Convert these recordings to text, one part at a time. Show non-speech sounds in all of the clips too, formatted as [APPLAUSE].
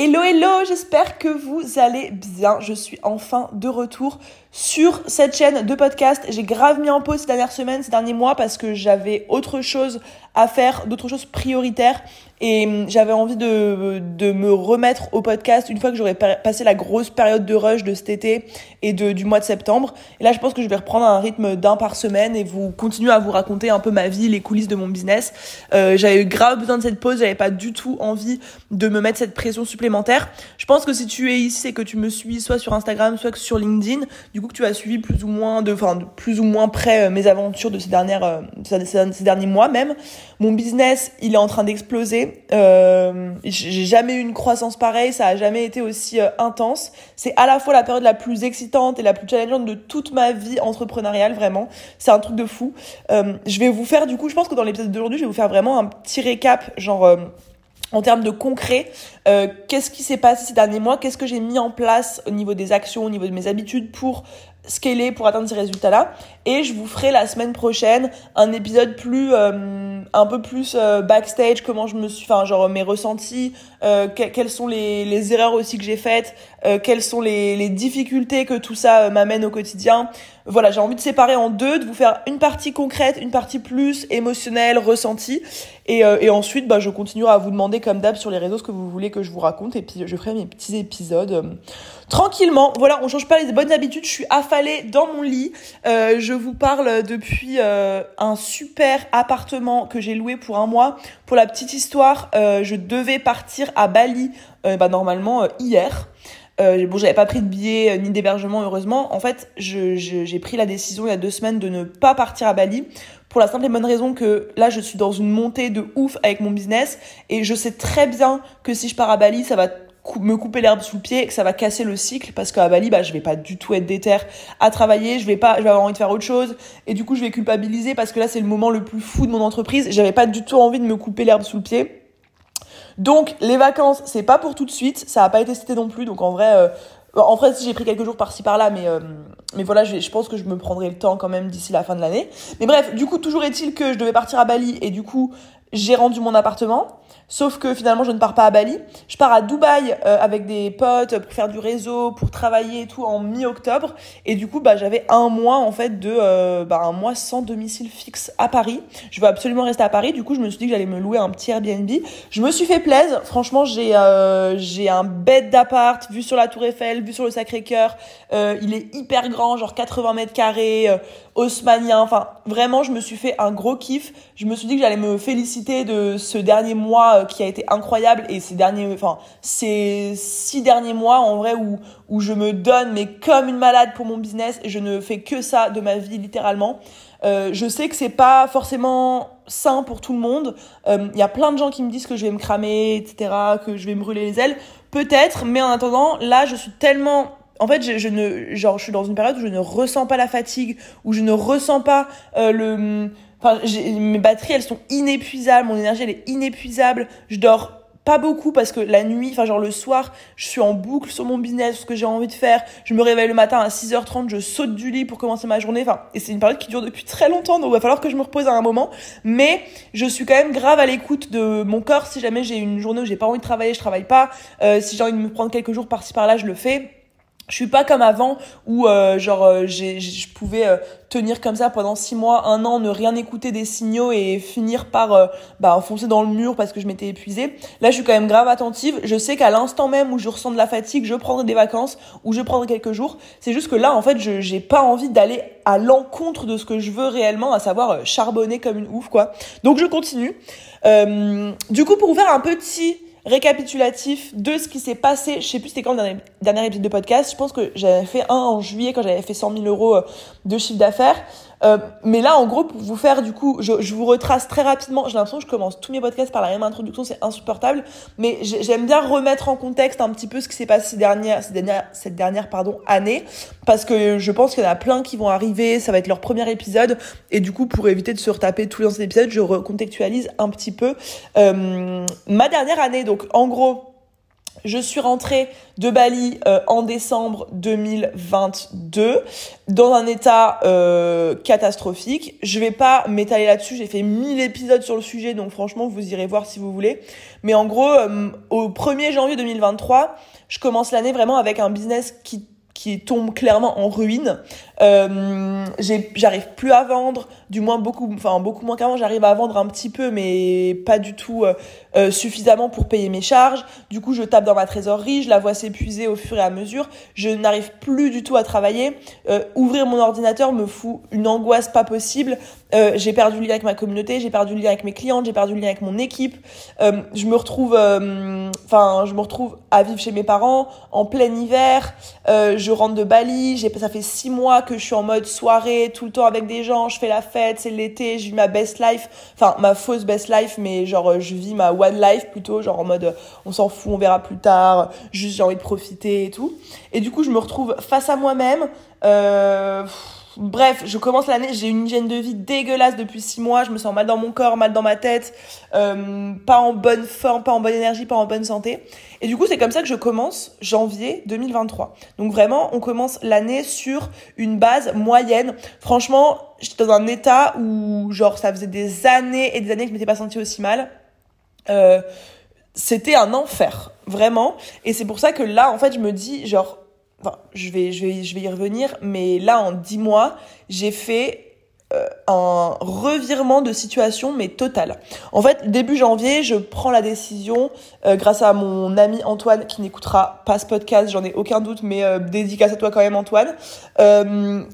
Hello hello, j'espère que vous allez bien. Je suis enfin de retour sur cette chaîne de podcast. J'ai grave mis en pause ces dernières semaines, ces derniers mois parce que j'avais autre chose à faire, d'autres choses prioritaires et hum, j'avais envie de, de me remettre au podcast une fois que j'aurais passé la grosse période de rush de cet été et de, du mois de septembre. Et là, je pense que je vais reprendre un rythme d'un par semaine et vous continuer à vous raconter un peu ma vie, les coulisses de mon business. Euh, j'avais grave besoin de cette pause, j'avais pas du tout envie de me mettre cette pression supplémentaire. Je pense que si tu es ici et que tu me suis soit sur Instagram, soit sur LinkedIn, du coup que tu as suivi plus ou moins de, enfin, plus ou moins près euh, mes aventures de ces dernières, euh, ces derniers mois même. Mon business, il est en train d'exploser. Euh, j'ai jamais eu une croissance pareille, ça a jamais été aussi euh, intense. C'est à la fois la période la plus excitante et la plus challengeante de toute ma vie entrepreneuriale, vraiment. C'est un truc de fou. Euh, je vais vous faire du coup, je pense que dans l'épisode d'aujourd'hui, je vais vous faire vraiment un petit récap, genre en termes de concret, qu'est-ce qui s'est passé ces derniers mois, qu'est-ce que j'ai mis en place au niveau des actions, au niveau de mes habitudes pour scaler pour atteindre ces résultats-là. Et je vous ferai la semaine prochaine un épisode plus, euh, un peu plus euh, backstage, comment je me suis, enfin genre mes ressentis, euh, quelles sont les, les, erreurs aussi que j'ai faites, euh, quelles sont les, les, difficultés que tout ça euh, m'amène au quotidien. Voilà, j'ai envie de séparer en deux, de vous faire une partie concrète, une partie plus émotionnelle, ressentie. Et, et ensuite, bah, je continuerai à vous demander comme d'hab sur les réseaux ce que vous voulez que je vous raconte. Et puis je ferai mes petits épisodes tranquillement. Voilà, on change pas les bonnes habitudes. Je suis affalée dans mon lit. je vous parle depuis un super appartement que j'ai loué pour un mois. Pour la petite histoire, je devais partir à Bali, euh, bah, normalement euh, hier. Euh, bon, j'avais pas pris de billet ni d'hébergement, heureusement. En fait, j'ai pris la décision il y a deux semaines de ne pas partir à Bali pour la simple et bonne raison que là, je suis dans une montée de ouf avec mon business et je sais très bien que si je pars à Bali, ça va me couper l'herbe sous le pied et que ça va casser le cycle parce qu'à Bali bah je vais pas du tout être déter à travailler je vais pas je vais avoir envie de faire autre chose et du coup je vais culpabiliser parce que là c'est le moment le plus fou de mon entreprise j'avais pas du tout envie de me couper l'herbe sous le pied donc les vacances, c'est pas pour tout de suite, ça a pas été cité non plus, donc en vrai, euh, en vrai si j'ai pris quelques jours par-ci par-là, mais euh, mais voilà, je, pense que je me prendrai le temps quand même d'ici la fin de l'année. Mais bref, du coup toujours est-il que je devais partir à Bali et du coup j'ai rendu mon appartement. Sauf que finalement, je ne pars pas à Bali. Je pars à Dubaï euh, avec des potes pour faire du réseau, pour travailler et tout en mi-octobre. Et du coup, bah, j'avais un mois en fait de euh, bah, un mois sans domicile fixe à Paris. Je veux absolument rester à Paris. Du coup, je me suis dit que j'allais me louer un petit Airbnb. Je me suis fait plaisir. Franchement, j'ai euh, j'ai un bête d'appart, vue sur la Tour Eiffel, vue sur le Sacré-Cœur. il est hyper grand, genre 80 mètres carrés, haussmanien. Enfin, vraiment, je me suis fait un gros kiff. Je me suis dit que j'allais me féliciter de ce dernier mois euh, qui a été incroyable et ces derniers, enfin ces six derniers mois en vrai où où je me donne mais comme une malade pour mon business et je ne fais que ça de ma vie littéralement. Euh, je sais que c'est pas forcément sain pour tout le monde. Il euh, y a plein de gens qui me disent que je vais me cramer, etc., que je vais me brûler les ailes. Peut-être, mais en attendant, là, je suis tellement en fait, je, je, ne, genre, je suis dans une période où je ne ressens pas la fatigue, où je ne ressens pas le, Enfin, mes batteries, elles sont inépuisables, mon énergie, elle est inépuisable. Je dors pas beaucoup parce que la nuit, enfin genre le soir, je suis en boucle sur mon business, ce que j'ai envie de faire. Je me réveille le matin à 6h30, je saute du lit pour commencer ma journée. Enfin, et c'est une période qui dure depuis très longtemps, donc il va falloir que je me repose à un moment. Mais je suis quand même grave à l'écoute de mon corps. Si jamais j'ai une journée où j'ai pas envie de travailler, je travaille pas. Euh, si j'ai envie de me prendre quelques jours par-ci par-là, je le fais je suis pas comme avant où euh, genre euh, je pouvais euh, tenir comme ça pendant six mois un an ne rien écouter des signaux et finir par bah enfoncer dans le mur parce que je m'étais épuisée. Là je suis quand même grave attentive. Je sais qu'à l'instant même où je ressens de la fatigue je prendrai des vacances ou je prendrai quelques jours. C'est juste que là en fait je j'ai pas envie d'aller à l'encontre de ce que je veux réellement à savoir charbonner comme une ouf quoi. Donc je continue. Du coup pour vous faire un petit récapitulatif de ce qui s'est passé. Je sais plus c'était quand le dernier, dernier épisode de podcast. Je pense que j'avais fait un en juillet quand j'avais fait 100 000 euros euh, de chiffre d'affaires. Euh, mais là, en gros, pour vous faire, du coup, je, je vous retrace très rapidement. J'ai l'impression que je commence tous mes podcasts par la même introduction, c'est insupportable. Mais j'aime bien remettre en contexte un petit peu ce qui s'est passé ces dernières, ces dernières, cette dernière pardon, année. Parce que je pense qu'il y en a plein qui vont arriver. Ça va être leur premier épisode. Et du coup, pour éviter de se retaper tous les anciens épisodes, je recontextualise un petit peu euh, ma dernière année. Donc, en gros, Je suis rentrée de Bali euh, en décembre 2022 dans un état euh, catastrophique. Je vais pas m'étaler là-dessus, j'ai fait 1000 épisodes sur le sujet, donc franchement, vous irez voir si vous voulez. Mais en gros, euh, au 1er janvier 2023, je commence l'année vraiment avec un business qui qui tombe clairement en ruine. Euh, j'arrive plus à vendre, du moins beaucoup, enfin beaucoup moins qu'avant. J'arrive à vendre un petit peu, mais pas du tout euh, euh, suffisamment pour payer mes charges. Du coup, je tape dans ma trésorerie, je la vois s'épuiser au fur et à mesure. Je n'arrive plus du tout à travailler. Euh, ouvrir mon ordinateur me fout une angoisse pas possible. Euh, j'ai perdu le lien avec ma communauté, j'ai perdu le lien avec mes clientes, j'ai perdu le lien avec mon équipe. Euh, je me retrouve, euh, enfin, je me retrouve à vivre chez mes parents en plein hiver. je rentre de Bali, j'ai, ça fait six mois que je suis en mode soirée, tout le temps avec des gens. Je fais la fête, c'est l'été, je vis ma best life, enfin ma fausse best life, mais genre je vis ma life plutôt, genre en mode on s'en fout, on verra plus tard. Juste j'ai envie de profiter et tout. Et du coup, je me retrouve face à moi-même. Euh, Bref, je commence l'année, j'ai une hygiène de vie dégueulasse depuis six mois, je me sens mal dans mon corps, mal dans ma tête, euh, pas en bonne forme, pas en bonne énergie, pas en bonne santé. Et du coup, c'est comme ça que je commence janvier 2023. Donc vraiment, on commence l'année sur une base moyenne. Franchement, j'étais dans un état où, genre, ça faisait des années et des années que je m'étais pas sentie aussi mal. Euh, c'était un enfer, vraiment. Et c'est pour ça que là, en fait, je me dis, genre, je vais, je vais, je vais y revenir, mais là, en dix mois, j'ai fait euh, un revirement de situation mais total. En fait, début janvier, je prends la décision euh, grâce à mon ami Antoine qui n'écoutera pas ce podcast, j'en ai aucun doute, mais dédicace à toi quand même Antoine,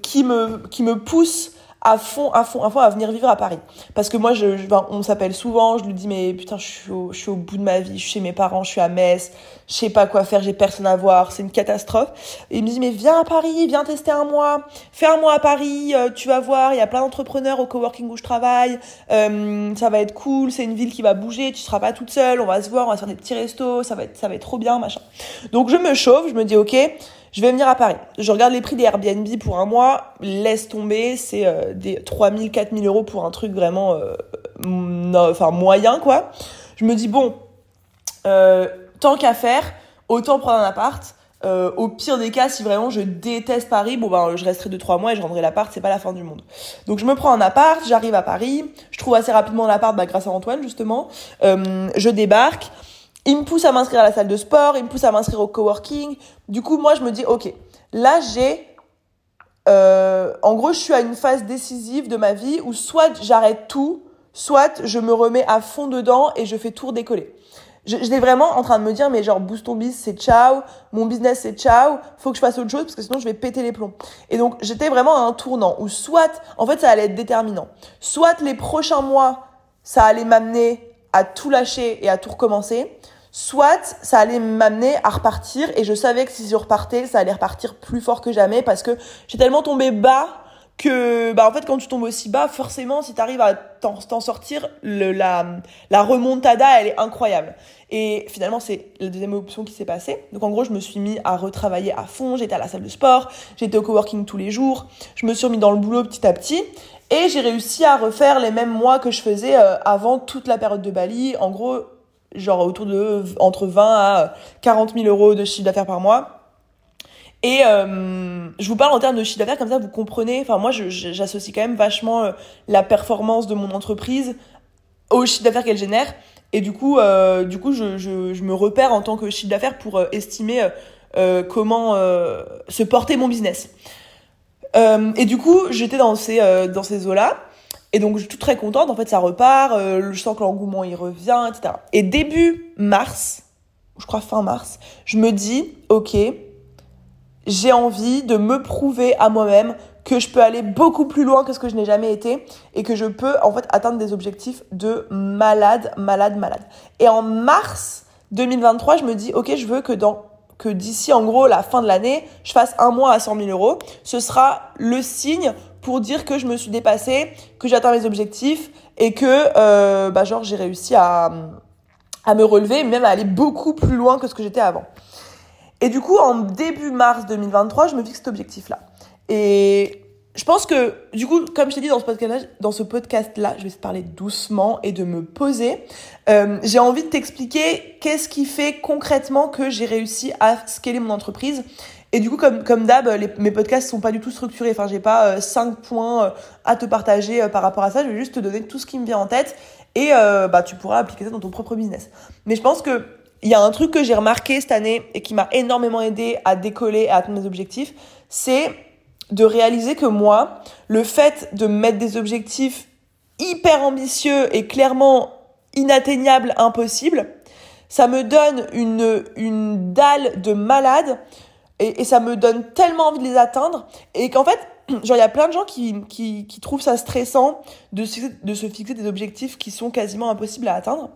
qui me qui me pousse à fond, à fond, à fond à venir vivre à Paris. Parce que moi, je, je on s'appelle souvent, je lui dis, mais putain, je suis, au, je suis au bout de ma vie, je suis chez mes parents, je suis à Metz, je sais pas quoi faire, j'ai personne à voir, c'est une catastrophe. Et il me dit, mais viens à Paris, viens tester un mois, fais un mois à Paris, euh, tu vas voir, il y a plein d'entrepreneurs au coworking où je travaille, euh, ça va être cool, c'est une ville qui va bouger, tu seras pas toute seule, on va se voir, on va faire des petits restos, ça va être, ça va être trop bien, machin. Donc je me chauffe, je me dis, ok, je vais venir à Paris. Je regarde les prix des Airbnb pour un mois, laisse tomber, c'est euh, des 3000, 4000 euros pour un truc vraiment, euh, moyen quoi. Je me dis bon, euh, tant qu'à faire, autant prendre un appart. Euh, au pire des cas, si vraiment je déteste Paris, bon ben je resterai 2-3 mois et je rendrai l'appart, c'est pas la fin du monde. Donc je me prends un appart, j'arrive à Paris, je trouve assez rapidement l'appart bah, grâce à Antoine justement, euh, je débarque, il me pousse à m'inscrire à la salle de sport, il me pousse à m'inscrire au coworking. Du coup, moi, je me dis, ok, là, j'ai... Euh, en gros, je suis à une phase décisive de ma vie où soit j'arrête tout, soit je me remets à fond dedans et je fais tout décoller. Je, vraiment en train de me dire, mais genre, boost ton biz, c'est ciao, mon business, c'est ciao, faut que je fasse autre chose parce que sinon je vais péter les plombs. Et donc, j'étais vraiment à un tournant où soit, en fait, ça allait être déterminant. Soit les prochains mois, ça allait m'amener à tout lâcher et à tout recommencer soit ça allait m'amener à repartir et je savais que si je repartais, ça allait repartir plus fort que jamais parce que j'ai tellement tombé bas que bah en fait quand tu tombes aussi bas forcément si tu arrives à t'en sortir le, la la remontada elle est incroyable. Et finalement c'est la deuxième option qui s'est passée. Donc en gros je me suis mis à retravailler à fond. J'étais à la salle de sport. J'étais au coworking tous les jours. Je me suis remis dans le boulot petit à petit. Et j'ai réussi à refaire les mêmes mois que je faisais euh, avant toute la période de Bali. En gros genre autour de entre 20 à 40 000 euros de chiffre d'affaires par mois. Et euh, je vous parle en termes de chiffre d'affaires, comme ça vous comprenez. Enfin, moi, j'associe quand même vachement euh, la performance de mon entreprise au chiffre d'affaires qu'elle génère. Et du coup, euh, du coup je, je, je, me repère en tant que chiffre d'affaires pour euh, estimer euh, comment se porter mon business. et du coup, j'étais dans ces, dans ces eaux-là. Et donc, je suis très contente. En fait, ça repart. Euh, je sens que l'engouement, il revient, etc. Et début mars, je crois fin mars, je me dis, OK, j'ai envie de me prouver à moi-même que je peux aller beaucoup plus loin que ce que je n'ai jamais été et que je peux, en fait, atteindre des objectifs de malade, malade, malade. Et en mars 2023, je me dis, OK, je veux que dans que d'ici en gros la fin de l'année, je fasse un mois à 100 000 euros. Ce sera le signe pour dire que je me suis dépassée, que j'atteins mes objectifs et que euh, bah j'ai réussi à, me relever, même à aller beaucoup plus loin que ce que j'étais avant. Et du coup, en début mars 2023, je me fixe cet objectif-là. Et je pense que, du coup, comme je t'ai dit dans ce podcast-là, dans ce podcast-là, je vais te parler doucement et de me poser. Euh, j'ai envie de t'expliquer qu'est-ce qui fait concrètement que j'ai réussi à scaler mon entreprise. Et du coup, comme, comme d'hab, mes podcasts sont pas du tout structurés. Enfin, j'ai pas euh, cinq points euh, à te partager euh, par rapport à ça. Je vais juste te donner tout ce qui me vient en tête et bah, tu pourras appliquer ça dans ton propre business. Mais je pense que il y a un truc que j'ai remarqué cette année et qui m'a énormément aidé à décoller et à atteindre mes objectifs, c'est de réaliser que moi, le fait de mettre des objectifs hyper ambitieux et clairement inatteignables, impossibles, ça me donne une, une dalle de malade et, et ça me donne tellement envie de les atteindre et qu'en fait, [CLEARS THROAT] genre il y a plein de gens qui, qui, qui trouvent ça stressant de, de se fixer des objectifs qui sont quasiment impossibles à atteindre.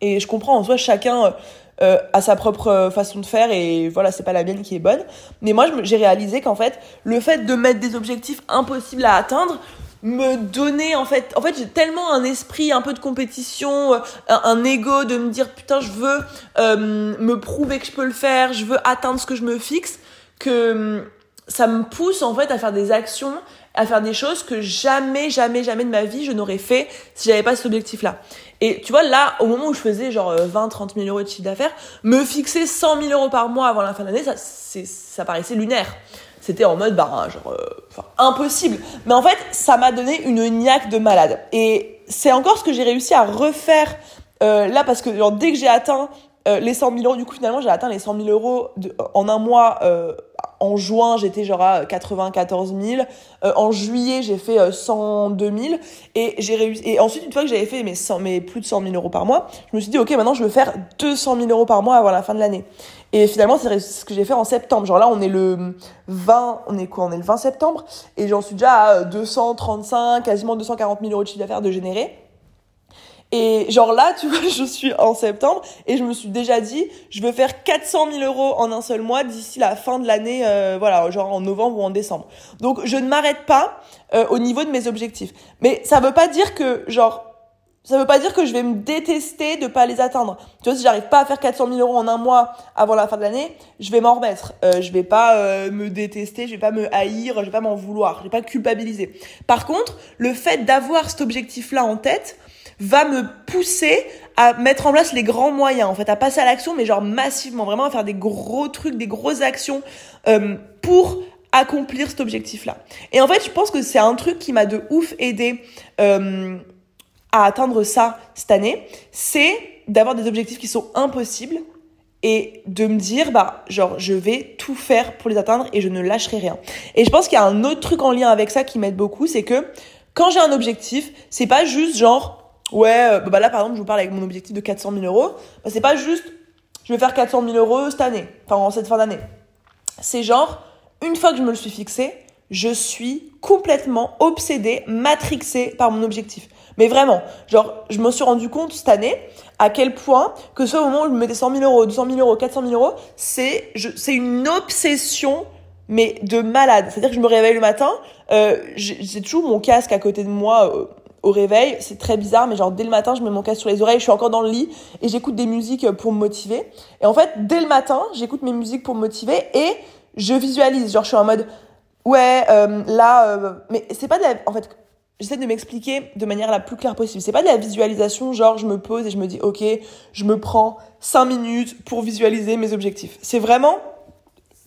Et je comprends en soi chacun euh, a sa propre euh, façon de faire et voilà, c'est pas la mienne qui est bonne. Mais moi, j'ai réalisé qu'en fait, le fait de mettre des objectifs impossibles à atteindre me donnait en fait en fait j'ai tellement un esprit un peu de compétition euh, un, ego de me dire putain je veux euh, me prouver que je peux le faire je veux atteindre ce que je me fixe que hum, ça me pousse en fait à faire des actions à faire des choses que jamais jamais jamais de ma vie je n'aurais fait si j'avais pas cet objectif là et tu vois, là, au moment où je faisais genre 20, 30 000 euros de chiffre d'affaires, me fixer 100 000 euros par mois avant la fin de l'année, ça, ça paraissait lunaire. C'était en mode, bah, genre, euh, impossible. Mais en fait, ça m'a donné une niaque de malade. Et c'est encore ce que j'ai réussi à refaire euh, là, parce que genre, dès que j'ai atteint euh, les 100 000 euros, du coup, finalement, j'ai atteint les 100 000 euros en un mois euh, en juin, j'étais genre à 94 000. Euh, en juillet, j'ai fait 102 euh, 000. Et j'ai réussi. Et ensuite, une fois que j'avais fait mes, 100, mes plus de 100 000 euros par mois, je me suis dit, OK, maintenant, je veux faire 200 000 euros par mois avant la fin de l'année. Et finalement, c'est ce que j'ai fait en septembre. Genre là, on est le 20, on est quoi? On est le 20 septembre. Et j'en suis déjà à 235, quasiment 240 000 euros de chiffre d'affaires de générer. Et genre là, tu vois, [LAUGHS] je suis en septembre et je me suis déjà dit, je veux faire 400 000 euros en un seul mois d'ici la fin de l'année, euh, voilà, genre en novembre ou en décembre. Donc je ne m'arrête pas euh, au niveau de mes objectifs. Mais ça veut pas dire que, genre, ça veut pas dire que je vais me détester de pas les atteindre. Tu vois, si j'arrive pas à faire 400 000 euros en un mois avant la fin de l'année, je vais m'en remettre. Euh, je vais pas euh, me détester, je vais pas me haïr, je vais pas m'en vouloir, je vais pas culpabiliser. Par contre, le fait d'avoir cet objectif-là en tête, va me pousser à mettre en place les grands moyens, en fait, à passer à l'action, mais genre massivement, vraiment à faire des gros trucs, des grosses actions euh, pour accomplir cet objectif-là. Et en fait, je pense que c'est un truc qui m'a de ouf aidé euh, à atteindre ça cette année, c'est d'avoir des objectifs qui sont impossibles et de me dire bah genre je vais tout faire pour les atteindre et je ne lâcherai rien. Et je pense qu'il y a un autre truc en lien avec ça qui m'aide beaucoup, c'est que quand j'ai un objectif, c'est pas juste genre ouais, euh, bah là par exemple, je vous parle avec mon objectif de 400 000 euros, bah, c'est pas juste je vais faire 400 000 euros cette année, enfin en cette fin d'année. C'est genre, une fois que je me le suis fixé, je suis complètement obsédée, matrixée par mon objectif. Mais vraiment, genre, je me suis rendu compte cette année à quel point que ce moment où je me mettais 100 000 euros, 200 000 euros, 400 000 euros, c'est c'est une obsession mais de malade. C'est-à-dire que je me réveille le matin, euh, j'ai toujours mon casque à côté de moi. Euh, au réveil. C'est très bizarre, mais genre dès le matin, je mets mon casque sur les oreilles, je suis encore dans le lit et j'écoute des musiques pour me motiver. Et en fait, dès le matin, j'écoute mes musiques pour me motiver et je visualise. Genre, je suis en mode, ouais, euh, là, euh, mais c'est pas de la, en fait, j'essaie de m'expliquer de manière la plus claire possible. C'est pas de la visualisation, genre je me pose et je me dis, ok, je me prends 5 minutes pour visualiser mes objectifs. C'est vraiment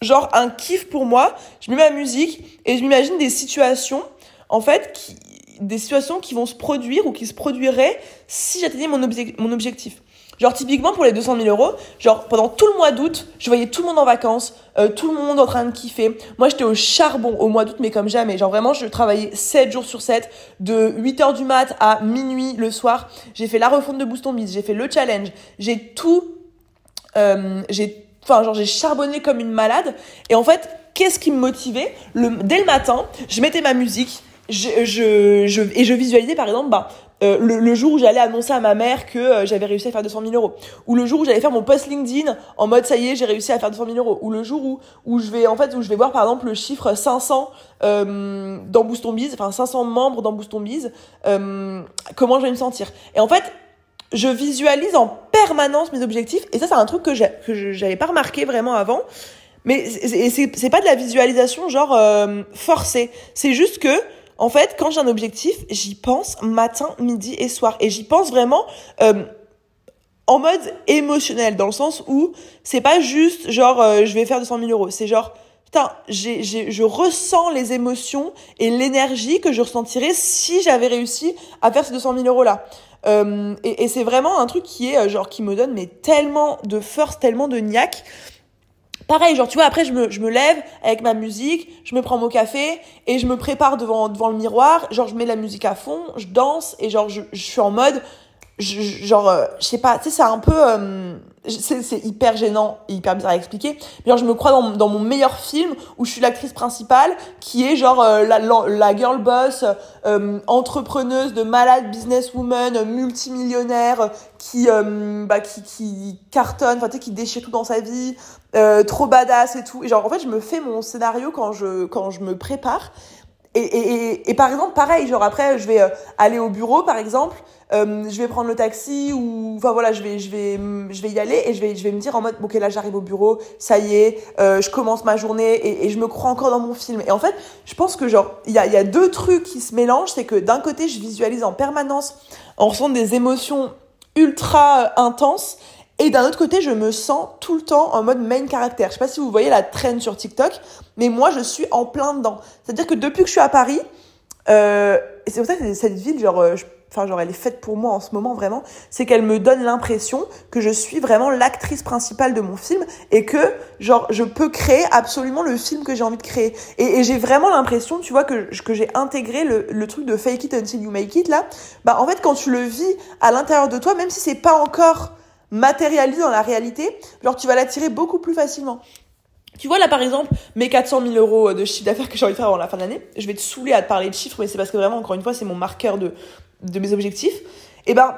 genre un kiff pour moi. Je mets ma musique et je m'imagine des situations, en fait, qui, des situations qui vont se produire ou qui se produiraient si j'atteignais mon, objectif. Genre typiquement pour les 200 000 euros, genre pendant tout le mois d'août, je voyais tout le monde en vacances, euh, tout le monde en train de kiffer. Moi j'étais au charbon au mois d'août mais comme jamais. Genre vraiment je travaillais 7 jours sur 7, de 8 heures du mat à minuit le soir. J'ai fait la refonte de Boost on Biz, j'ai fait le challenge, j'ai tout, euh, j'ai, enfin genre j'ai charbonné comme une malade. Et en fait qu'est-ce qui me motivait? Le, Dès le matin, je mettais ma musique, je, je, et je visualisais par exemple bah, euh, le, le, jour où j'allais annoncer à ma mère que euh, j'avais réussi à faire 200 000 euros, ou le jour où j'allais faire mon post LinkedIn en mode ça y est j'ai réussi à faire 200 000 euros, ou le jour où où je vais en fait où je vais voir par exemple le chiffre 500 euh, dans Boost Biz, enfin 500 membres dans Boost Biz, euh, comment je vais me sentir. Et en fait je visualise en permanence mes objectifs et ça c'est un truc que que j'avais pas remarqué vraiment avant Mais c'est pas de la visualisation genre euh, forcée. C'est juste que, en fait, quand j'ai un objectif, j'y pense matin, midi et soir. Et j'y pense vraiment euh, en mode émotionnel, dans le sens où c'est pas juste genre euh, je vais faire 200 000 euros. C'est genre, putain, j'ai, j'ai, je ressens les émotions et l'énergie que je ressentirais si j'avais réussi à faire ces 200 000 euros là. Euh, et, et c'est vraiment un truc qui est euh, genre qui me donne mais tellement de force, tellement de niaque pareil, genre, tu vois, après, je me, je me lève avec ma musique, je me prends mon café et je me prépare devant, devant le miroir. Genre, je mets la musique à fond, je danse et genre, je, je suis en mode, je, genre, euh, je sais pas, tu sais, c'est un peu, euh, c'est hyper gênant et hyper bizarre à expliquer. Mais genre, je me crois dans, dans mon meilleur film où je suis l'actrice principale qui est genre euh, la, la, girl boss, entrepreneuse de malade businesswoman, multimillionnaire, qui, bah, qui, qui cartonne, enfin, tu sais, qui déchire tout dans sa vie, euh, trop badass et tout. Et genre, en fait, je me fais mon scénario quand je, quand je me prépare. Et, et, et, par exemple, pareil, genre après, je vais euh, aller au bureau, par exemple, euh, je vais prendre le taxi ou, enfin voilà, je vais, je vais, je vais y aller et je vais, je vais me dire en mode, ok, là, j'arrive au bureau, ça y est, euh, je commence ma journée et, je me crois encore dans mon film. Et en fait, je pense que genre, il y a, y a deux trucs qui se mélangent, c'est que d'un côté, je visualise en permanence, en ressentant des émotions ultra intenses et d'un autre côté, je me sens tout le temps en mode main caractère. Je sais pas si vous voyez la traîne sur TikTok, mais moi, je suis en plein dedans. C'est-à-dire que depuis que je suis à Paris, euh, et c'est pour ça que cette ville, genre, euh, enfin, genre, elle est faite pour moi en ce moment, vraiment, c'est qu'elle me donne l'impression que je suis vraiment l'actrice principale de mon film et que, genre, je peux créer absolument le film que j'ai envie de créer. Et, et j'ai vraiment l'impression, tu vois, que, que j'ai intégré le, le truc de fake it until you make it, là. Bah, en fait, quand tu le vis à l'intérieur de toi, même si c'est pas encore matérialise dans la réalité, genre tu vas l'attirer beaucoup plus facilement. Tu vois là par exemple mes 400 000 euros de chiffre d'affaires que j'ai envie de faire avant la fin de l'année, je vais te saouler à te parler de chiffres, mais c'est parce que vraiment encore une fois c'est mon marqueur de, de mes objectifs. Et ben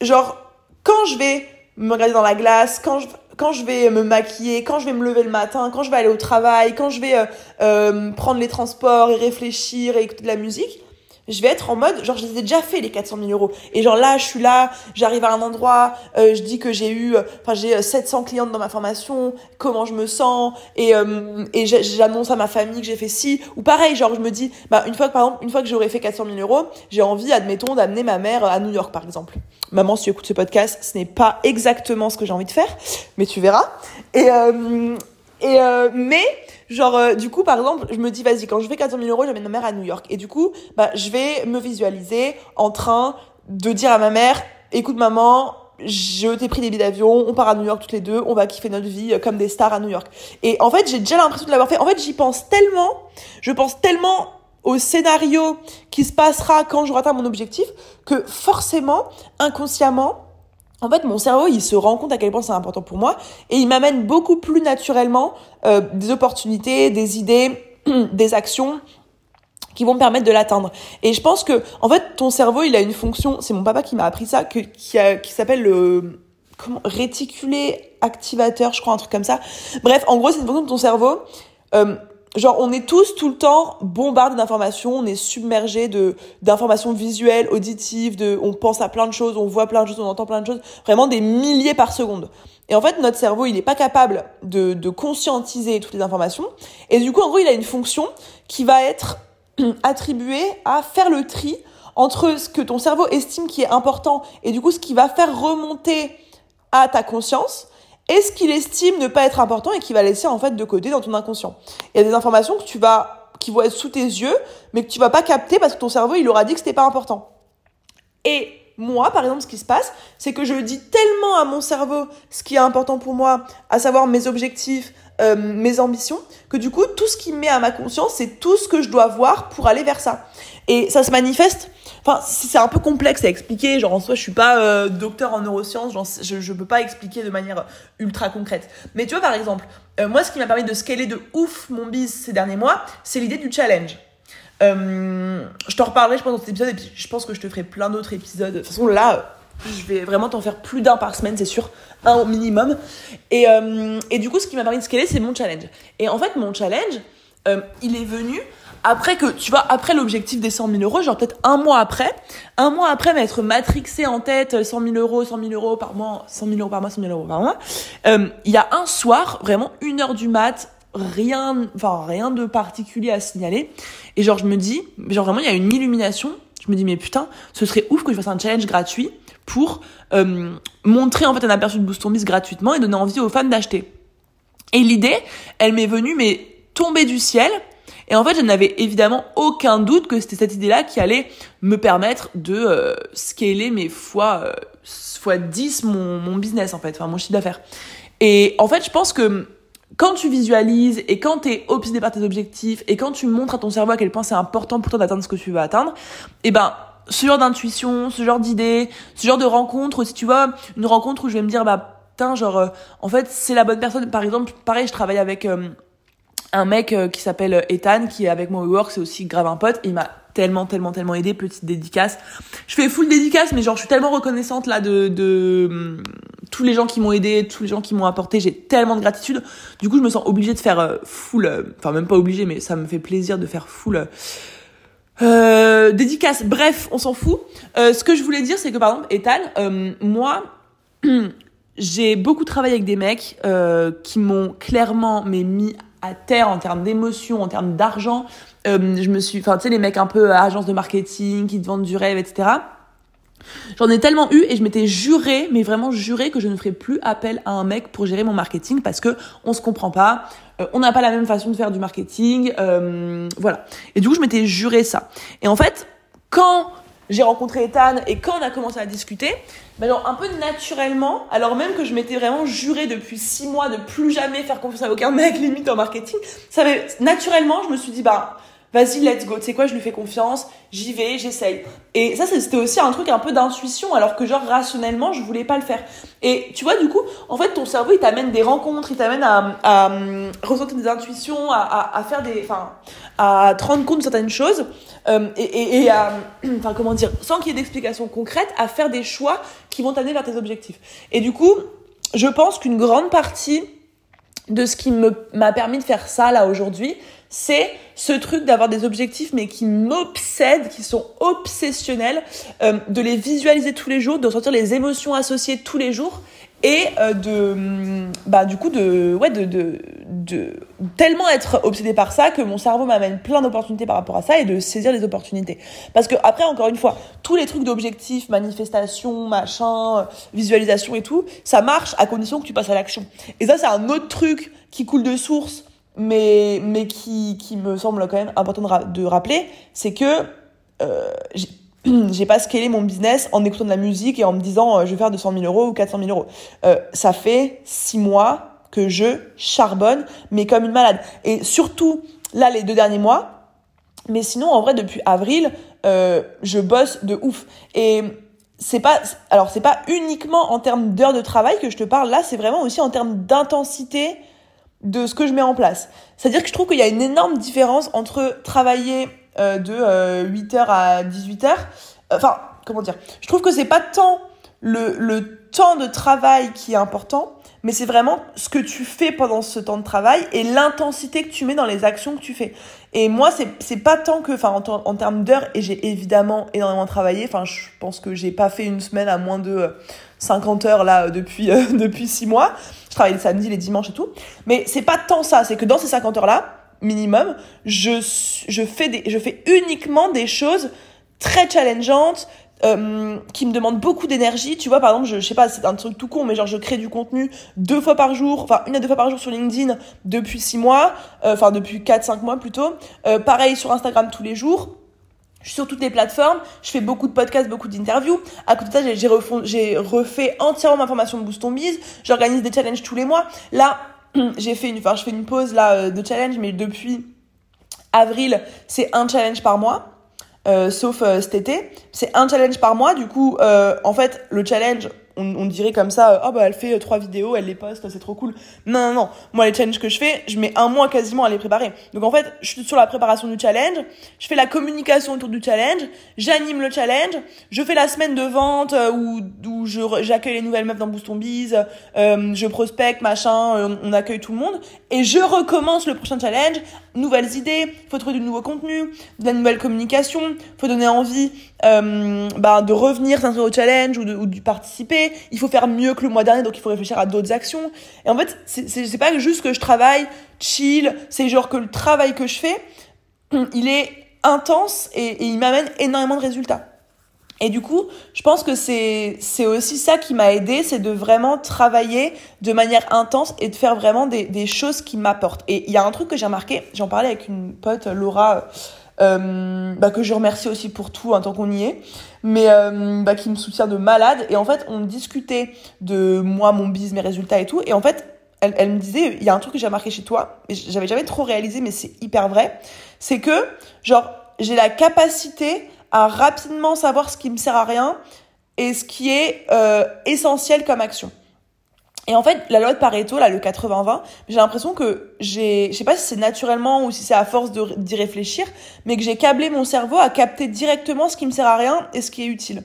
genre quand je vais me regarder dans la glace, quand je, quand je vais me maquiller, quand je vais me lever le matin, quand je vais aller au travail, quand je vais euh, euh, prendre les transports et réfléchir et écouter de la musique, je vais être en mode genre je les ai déjà fait les 400 000 euros. Et genre là je suis là j'arrive à un endroit euh, je dis que j'ai eu enfin j'ai 700 euh, clientes dans ma formation comment je me sens et euh, et j'annonce à ma famille que j'ai fait ci. Ou pareil genre je me dis bah une fois que par exemple une fois que j'aurai fait 400 000 euros j'ai envie admettons d'amener ma mère à New York par exemple. Maman si tu écoutes ce podcast ce n'est pas exactement ce que j'ai envie de faire mais tu verras. Et et mais Genre, euh, du coup, par exemple, je me dis, vas-y, quand je fais 400 000 euros, j'amène ma mère à New York. Et du coup, bah, je vais me visualiser en train de dire à ma mère, écoute maman, je t'ai pris des billets d'avion, on part à New York toutes les deux, on va kiffer notre vie euh, comme des stars à New York. Et en fait, j'ai déjà l'impression de l'avoir fait. En fait, j'y pense tellement, je pense tellement au scénario qui se passera quand j'aurai atteint mon objectif que forcément, inconsciemment, en fait, mon cerveau, il se rend compte à quel point c'est important pour moi et il m'amène beaucoup plus naturellement euh, des opportunités, des idées, [CLEARS THROAT] des actions qui vont me permettre de l'atteindre. Et je pense que, en fait, ton cerveau, il a une fonction, c'est mon papa qui m'a appris ça, qui, qui s'appelle le comment, réticulé activateur, je crois, un truc comme ça. Bref, en gros, c'est une fonction de ton cerveau. Euh, genre on est tous tout le temps bombardés d'informations, on est submergé de d'informations visuelles, auditives, de on pense à plein de choses, on voit plein de choses, on entend plein de choses, vraiment des milliers par seconde. Et en fait, notre cerveau, il n'est pas capable de, de conscientiser toutes les informations. Et du coup, en gros, il a une fonction qui va être [CLEARS THROAT] attribuée à faire le tri entre ce que ton cerveau estime qui est important et du coup ce qui va faire remonter à ta conscience est ce qu'il estime ne pas être important et qui va laisser en fait de côté dans ton inconscient? Il y a des informations que tu vas, qui vont être sous tes yeux, mais que tu vas pas capter parce que ton cerveau, il aura dit que c'était pas important. Et moi, par exemple, ce qui se passe, c'est que je dis tellement à mon cerveau ce qui est important pour moi, à savoir mes objectifs, euh, mes ambitions, que du coup, tout ce qui met à ma conscience, c'est tout ce que je dois voir pour aller vers ça. Et ça se manifeste Enfin, c'est un peu complexe à expliquer. Genre, en soi, je suis pas euh, docteur en neurosciences. Genre, je, je peux pas expliquer de manière ultra concrète. Mais tu vois, par exemple, euh, moi, ce qui m'a permis de scaler de ouf mon biz ces derniers mois, c'est l'idée du challenge. Euh, je t'en reparlerai, je pense, dans cet épisode. Et puis, je pense que je te ferai plein d'autres épisodes. De toute façon, là, je vais vraiment t'en faire plus d'un par semaine, c'est sûr. Un au minimum. Et, et du coup, ce qui m'a permis de scaler, c'est mon challenge. Et en fait, mon challenge, il est venu après que, tu vois, après l'objectif des 100 000 euros, genre peut-être un mois après, un mois après m'être matrixé en tête 100 000 euros, 100 000 euros par mois, 100 000 euros par mois, 100 000 euros par mois, euh, il y a un soir, vraiment une heure du mat, rien, enfin rien de particulier à signaler. Et genre je me dis, genre vraiment il y a une illumination. Je me dis mais putain, ce serait ouf que je fasse un challenge gratuit pour euh, montrer en fait un aperçu de Boost Ton gratuitement et donner envie aux fans d'acheter. Et l'idée, elle m'est venue mais tombée du ciel. Et en fait, je n'avais évidemment aucun doute que c'était cette idée-là qui allait me permettre de euh, scaler mes fois euh, fois 10 mon, mon business en fait, enfin mon chiffre d'affaires. Et en fait, je pense que quand tu visualises et quand tu es obsédé par tes objectifs et quand tu montres à ton cerveau à quel point c'est important pour toi d'atteindre ce que tu veux atteindre, et eh ben ce genre d'intuition, ce genre d'idée, ce genre de rencontre, si tu vois, une rencontre où je vais me dire bah putain genre euh, en fait c'est la bonne personne. Par exemple pareil je travaille avec euh, un mec euh, qui s'appelle Ethan qui est avec moi au work c'est aussi grave un pote et il m'a tellement, tellement, tellement aidé. Petite dédicace. Je fais full dédicace, mais genre, je suis tellement reconnaissante là de, de hum, tous les gens qui m'ont aidé, tous les gens qui m'ont apporté. J'ai tellement de gratitude. Du coup, je me sens obligée de faire euh, full, euh, enfin, même pas obligée, mais ça me fait plaisir de faire full. Euh, dédicace, bref, on s'en fout. ce que je voulais dire, c'est que par exemple, Ethan, moi, [CLEARS THROAT] j'ai beaucoup travaillé avec des mecs qui m'ont clairement mais mis à terre en termes d'émotions, en termes d'argent, euh, je me suis, enfin, tu sais, les mecs un peu agence de marketing qui te vendent du rêve, etc. J'en ai tellement eu et je m'étais juré, mais vraiment juré que je ne ferais plus appel à un mec pour gérer mon marketing parce que on se comprend pas, euh, on n'a pas la même façon de faire du marketing, euh, voilà. Et du coup, je m'étais juré ça. Et en fait, quand j'ai rencontré Ethan et quand on a commencé à discuter, ben un peu naturellement, alors même que je m'étais vraiment juré depuis six mois de plus jamais faire confiance à aucun mec [LAUGHS] limite en marketing, ça naturellement, je me suis dit bah vas-y, let's go. Tu sais quoi, je lui fais confiance, j'y vais, j'essaye. Et ça, c'était aussi un truc un peu d'intuition, alors que genre rationnellement, je voulais pas le faire. Et tu vois, du coup, en fait, ton cerveau, il t'amène des rencontres, il t'amène à, hum, ressentir des intuitions, à, faire des, enfin, à te rendre compte de certaines choses, euh, et, et, et, à, [CLEARS THROAT] enfin, comment dire, sans qu'il y ait d'explication concrète, à faire des choix qui vont t'amener vers tes objectifs. Et du coup, je pense qu'une grande partie de ce qui m'a permis de faire ça là aujourd'hui, c'est ce truc d'avoir des objectifs mais qui m'obsèdent, qui sont obsessionnels, euh, de les visualiser tous les jours, de ressentir les émotions associées tous les jours et euh, de mm, bah du coup de ouais de, de de tellement être obsédé par ça que mon cerveau m'amène plein d'opportunités par rapport à ça et de saisir les opportunités. Parce que après encore une fois tous les trucs d'objectifs manifestation machin visualisation et tout ça marche à condition que tu passes à l'action. Et ça c'est un autre truc qui coule de source mais, mais qui, qui me semble quand même important de, rappeler, c'est que euh, [CLEARS THROAT] j'ai pas scalé mon business en écoutant de la musique et en me disant euh, je vais faire 200 000 euros ou 400 000 euros. Euh, ça fait six mois que je charbonne, mais comme une malade. Et surtout, là, les deux derniers mois, mais sinon, en vrai, depuis avril, euh, je bosse de ouf. Et c'est pas, alors c'est pas uniquement en termes d'heures de travail que je te parle, là, c'est vraiment aussi en termes d'intensité de ce que je mets en place. C'est-à-dire que je trouve qu'il y a une énorme différence entre travailler euh, de 8h euh, à 18h. Enfin, comment dire? Je trouve que c'est pas tant le, le temps de travail qui est important, mais c'est vraiment ce que tu fais pendant ce temps de travail et l'intensité que tu mets dans les actions que tu fais. Et moi, c'est, pas tant que, enfin, en, en termes d'heures, et j'ai évidemment énormément travaillé, enfin, je pense que j'ai pas fait une semaine à moins de 50 heures là depuis, [LAUGHS] depuis 6 mois, travaille les samedis, les dimanches et tout. Mais c'est pas tant ça, c'est que dans ces 50 heures-là, minimum, je, je, fais des, je fais uniquement des choses très challengeantes, euh, qui me demandent beaucoup d'énergie. Tu vois, par exemple, je, je sais pas, c'est un truc tout con, mais genre je crée du contenu deux fois par jour, enfin une à deux fois par jour sur LinkedIn depuis six mois, euh, enfin depuis quatre, cinq mois plutôt. Euh, pareil sur Instagram tous les jours. Je suis sur toutes les plateformes, je fais beaucoup de podcasts, beaucoup d'interviews. À côté de ça, j'ai refait, entièrement ma formation de Boost on. J'organise des challenges tous les mois. Là, [CLEARS THROAT] j'ai fait une, enfin, je fais une pause euh, de challenge, mais depuis avril, c'est un challenge par mois. Euh, sauf euh, cet été, c'est un challenge par mois. Du coup, en fait, le challenge, on, dirait comme ça, oh bah elle fait trois vidéos, elle les poste, c'est trop cool. Non, non, non. Moi, les challenges que je fais, je mets un mois quasiment à les préparer. Donc en fait, je suis sur la préparation du challenge, je fais la communication autour du challenge, j'anime le challenge, je fais la semaine de vente où, où j'accueille les nouvelles meufs dans Boost on Biz, je prospecte, machin, on accueille tout le monde, et je recommence le prochain challenge nouvelles idées, faut trouver du nouveau contenu, de la nouvelle communication, faut donner envie euh, bah, de revenir s'inscrire au challenge ou de, ou de participer. Il faut faire mieux que le mois dernier, donc il faut réfléchir à d'autres actions. Et en fait, c'est pas juste que je travaille chill, c'est genre que le travail que je fais, il est intense et, et il m'amène énormément de résultats. Et du coup, je pense que c'est c'est aussi ça qui m'a aidé, c'est de vraiment travailler de manière intense et de faire vraiment des, des choses qui m'apportent. Et il y a un truc que j'ai remarqué, j'en parlais avec une pote, Laura, euh, bah, que je remercie aussi pour tout en tant qu'on y est, mais euh, bah, qui me soutient de malade. Et en fait, on discutait de moi, mon business, mes résultats et tout. Et en fait, elle, elle me disait, il y a un truc que j'ai remarqué chez toi, et j'avais jamais trop réalisé, mais c'est hyper vrai, c'est que genre j'ai la capacité à rapidement savoir ce qui me sert à rien et ce qui est euh, essentiel comme action. Et en fait, la loi de Pareto, là, le 80-20, j'ai l'impression que j'ai, je sais pas si c'est naturellement ou si c'est à force d'y réfléchir, mais que j'ai câblé mon cerveau à capter directement ce qui me sert à rien et ce qui est utile.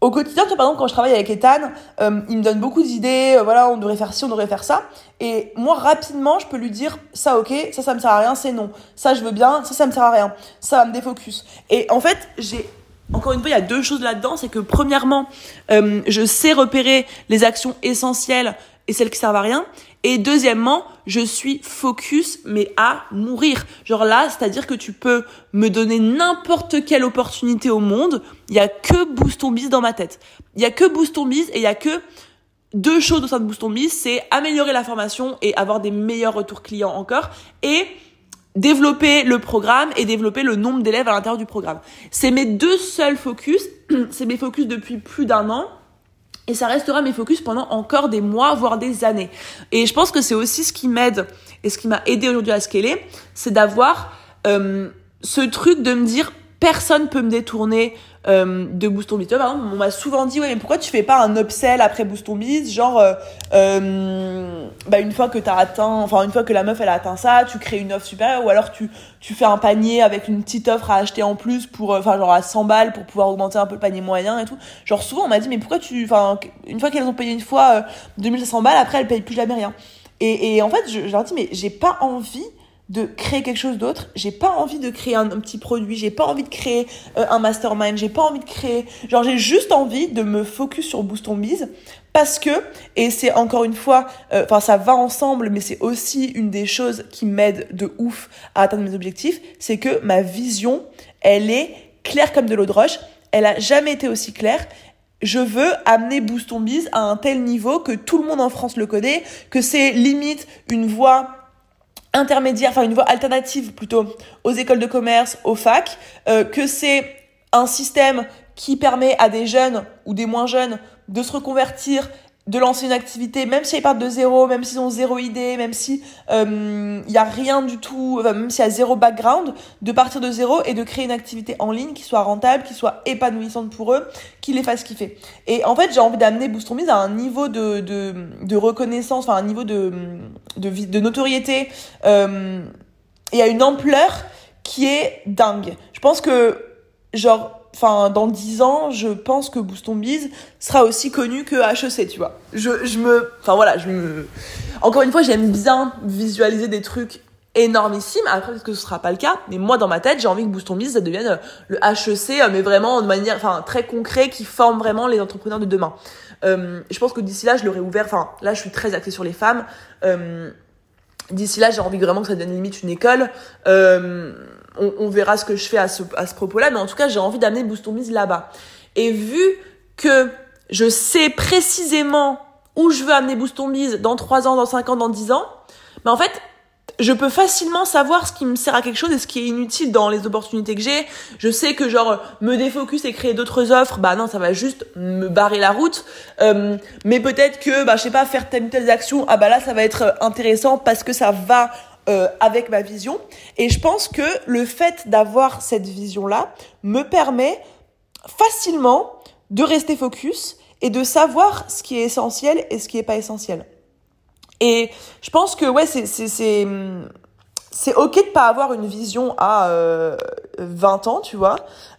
Au quotidien, par exemple, quand je travaille avec Ethan, euh, il me donne beaucoup d'idées, euh, voilà, on devrait faire ci, on devrait faire ça. Et moi, rapidement, je peux lui dire, ça, ok, ça, ça me sert à rien, c'est non. Ça, je veux bien, ça, ça me sert à rien. Ça va me défocus. Et en fait, j'ai, encore une fois, il y a deux choses là-dedans. C'est que, premièrement, euh, je sais repérer les actions essentielles et celles qui servent à rien. Et deuxièmement, je suis focus, mais à mourir. Genre là, c'est-à-dire que tu peux me donner n'importe quelle opportunité au monde. Il y a que Boost dans ma tête. Il y a que Boost et il y a que deux choses au sein de Boost ton. C'est améliorer la formation et avoir des meilleurs retours clients encore. Et développer le programme et développer le nombre d'élèves à l'intérieur du programme. C'est mes deux seuls focus. [CLEARS THROAT] C'est mes focus depuis plus d'un an. Et ça restera mes focus pendant encore des mois, voire des années. Et je pense que c'est aussi ce qui m'aide et ce qui m'a aidé aujourd'hui à scaler, c'est d'avoir euh, ce truc de me dire personne peut me détourner euh, de Boost Ton Biz. Par exemple, on m'a souvent dit, ouais, mais pourquoi tu fais pas un upsell après Boost Ton Biz Genre, euh, euh, bah, une fois que t'as atteint, enfin, une fois que la meuf, elle a atteint ça, tu crées une offre supérieure, ou alors tu, tu fais un panier avec une petite offre à acheter en plus pour, euh, enfin, genre à 100 balles pour pouvoir augmenter un peu le panier moyen et tout. Genre, souvent, on m'a dit, mais pourquoi tu, enfin, une fois qu'elles ont payé une fois 2500 balles, après, elles payent plus jamais rien. Et, et en fait, je, je leur dis, mais j'ai pas envie de créer quelque chose d'autre. J'ai pas envie de créer un, petit produit. J'ai pas envie de créer euh, un mastermind. J'ai pas envie de créer. Genre, j'ai juste envie de me focus sur Boost on Biz parce que, et c'est encore une fois, euh, enfin, ça va ensemble, mais c'est aussi une des choses qui m'aide de ouf à atteindre mes objectifs. C'est que ma vision, elle est claire comme de l'eau de roche. Elle a jamais été aussi claire je veux amener Boost on Biz à un tel niveau que tout le monde en France le connaît, que c'est limite une voie intermédiaire, enfin une voie alternative plutôt aux écoles de commerce, aux facs, euh, que c'est un système qui permet à des jeunes ou des moins jeunes de se reconvertir de lancer une activité, même si ils partent de zéro, même s'ils ont zéro idée, même si il euh, y a rien du tout, même s'il y a zéro background, de partir de zéro et de créer une activité en ligne qui soit rentable, qui soit épanouissante pour eux, qui les fasse kiffer. Et en fait, j'ai envie d'amener Boost Mise à un niveau de, reconnaissance, enfin un niveau de notoriété euh, et à une ampleur qui est dingue. Je pense que genre enfin dans 10 ans, je pense que Booston Biz sera aussi connu que HEC, tu vois. Je, je me enfin voilà, je me encore une fois, j'aime bien visualiser des trucs énormissimes. Après peut-être que ce sera pas le cas, mais moi dans ma tête, j'ai envie que Booston Biz ça devienne euh, le HEC euh, mais vraiment de manière enfin très concret qui forme vraiment les entrepreneurs de demain. Euh, je pense que d'ici là, je l'aurais ouvert enfin là, je suis très axée sur les femmes. D'ici là, j'ai envie vraiment que ça devienne limite une école. On, verra ce que je fais à ce, à ce propos-là, mais en tout cas, j'ai envie d'amener Boost là-bas. Et vu que je sais précisément où je veux amener Boost dans 3 ans, dans 5 ans, dans 10 ans, mais en fait, je peux facilement savoir ce qui me sert à quelque chose et ce qui est inutile dans les opportunités que j'ai. Je sais que genre me défocus et créer d'autres offres, bah non, ça va juste me barrer la route. Euh, mais peut-être que bah je sais pas faire telle ou telle action, ah bah là ça va être intéressant parce que ça va euh, avec ma vision. Et je pense que le fait d'avoir cette vision-là me permet facilement de rester focus et de savoir ce qui est essentiel et ce qui est pas essentiel. Et je pense que ouais, c'est c'est ok de pas avoir une vision à euh, 20 ans, tu vois.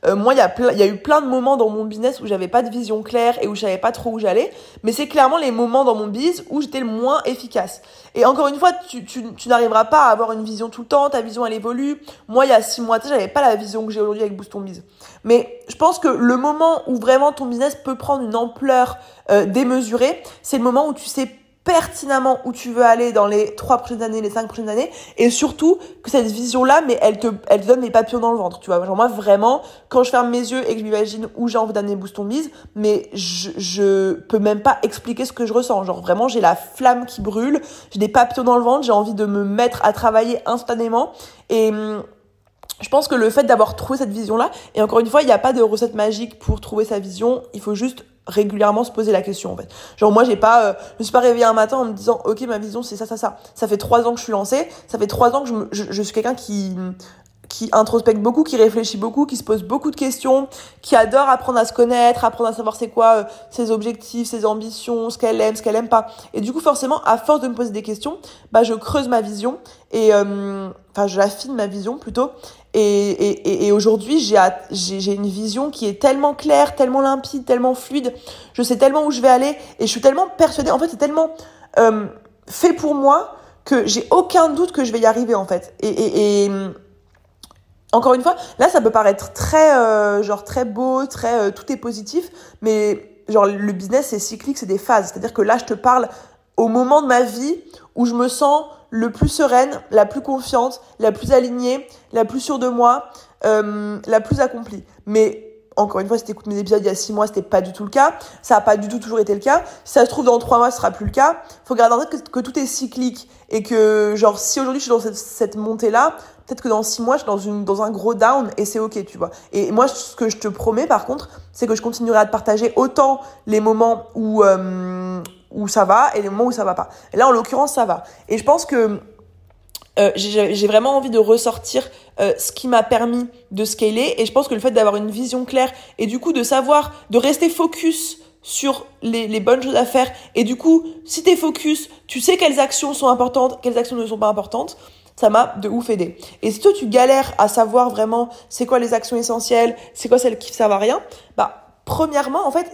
Euh, moi, il y, a y a eu plein de moments dans mon business où j'avais pas de vision claire et où je savais pas trop où j'allais. Mais c'est clairement les moments dans mon biz où j'étais le moins efficace. Et encore une fois, tu, tu, tu n'arriveras pas à avoir une vision tout le temps. Ta vision, elle évolue. Moi, il y a six mois, j'avais pas la vision que j'ai aujourd'hui avec Boost ton Biz. Mais je pense que le moment où vraiment ton business peut prendre une ampleur euh, démesurée, c'est le moment où tu sais pertinemment où tu veux aller dans les trois prochaines années, les cinq prochaines années, et surtout que cette vision-là, mais elle te, elle donne les papillons dans le ventre, tu vois. Genre moi vraiment, quand je ferme mes yeux et que je m'imagine où j'ai envie d'amener Boost ton Bise, mais je, je peux même pas expliquer ce que je ressens. Genre vraiment, j'ai la flamme qui brûle, j'ai des papillons dans le ventre, j'ai envie de me mettre à travailler instantanément, et je pense que le fait d'avoir trouvé cette vision-là, et encore une fois, il n'y a pas de recette magique pour trouver sa vision, il faut juste régulièrement se poser la question en fait. Genre moi j'ai pas, euh, je me suis pas réveillée un matin en me disant ok ma vision c'est ça ça ça. Ça fait trois ans que je suis lancée, ça fait trois ans que je, je, suis quelqu'un qui qui introspecte beaucoup, qui réfléchit beaucoup, qui se pose beaucoup de questions, qui adore apprendre à se connaître, apprendre à savoir c'est quoi euh, ses objectifs, ses ambitions, ce qu'elle aime, ce qu'elle aime pas. Et du coup, forcément, à force de me poser des questions, bah je creuse ma vision et euh, enfin je affine ma vision plutôt. Et, et, et aujourd'hui, j'ai une vision qui est tellement claire, tellement limpide, tellement fluide. Je sais tellement où je vais aller et je suis tellement persuadée. En fait, c'est tellement euh, fait pour moi que j'ai aucun doute que je vais y arriver en fait. Et, et encore une fois, là, ça peut paraître très, euh, genre très beau, très euh, tout est positif, mais genre le business c'est cyclique, c'est des phases. C'est-à-dire que là, je te parle au moment de ma vie où je me sens le plus sereine, la plus confiante, la plus alignée, la plus sûre de moi, euh, la plus accomplie. Mais encore une fois, si t'écoutes mes épisodes il y a six mois, c'était pas du tout le cas. Ça a pas du tout toujours été le cas. Si ça se trouve, dans trois mois, ce sera plus le cas. Faut garder en tête que, tout est cyclique et que, genre, si aujourd'hui je suis dans cette, montée-là, peut-être que dans six mois, je suis dans, une, dans un gros down et c'est ok, tu vois. Et moi, ce que je te promets, par contre, c'est que je continuerai à te partager autant les moments où, euh, où ça va et les moments où ça va pas. Et là, en l'occurrence, ça va. Et je pense que euh, j'ai vraiment envie de ressortir euh, ce qui m'a permis de scaler et je pense que le fait d'avoir une vision claire et du coup de savoir de rester focus sur les, les bonnes choses à faire et du coup si t'es focus tu sais quelles actions sont importantes quelles actions ne sont pas importantes ça m'a de ouf aidé et si toi tu galères à savoir vraiment c'est quoi les actions essentielles c'est quoi celles qui servent à rien bah premièrement en fait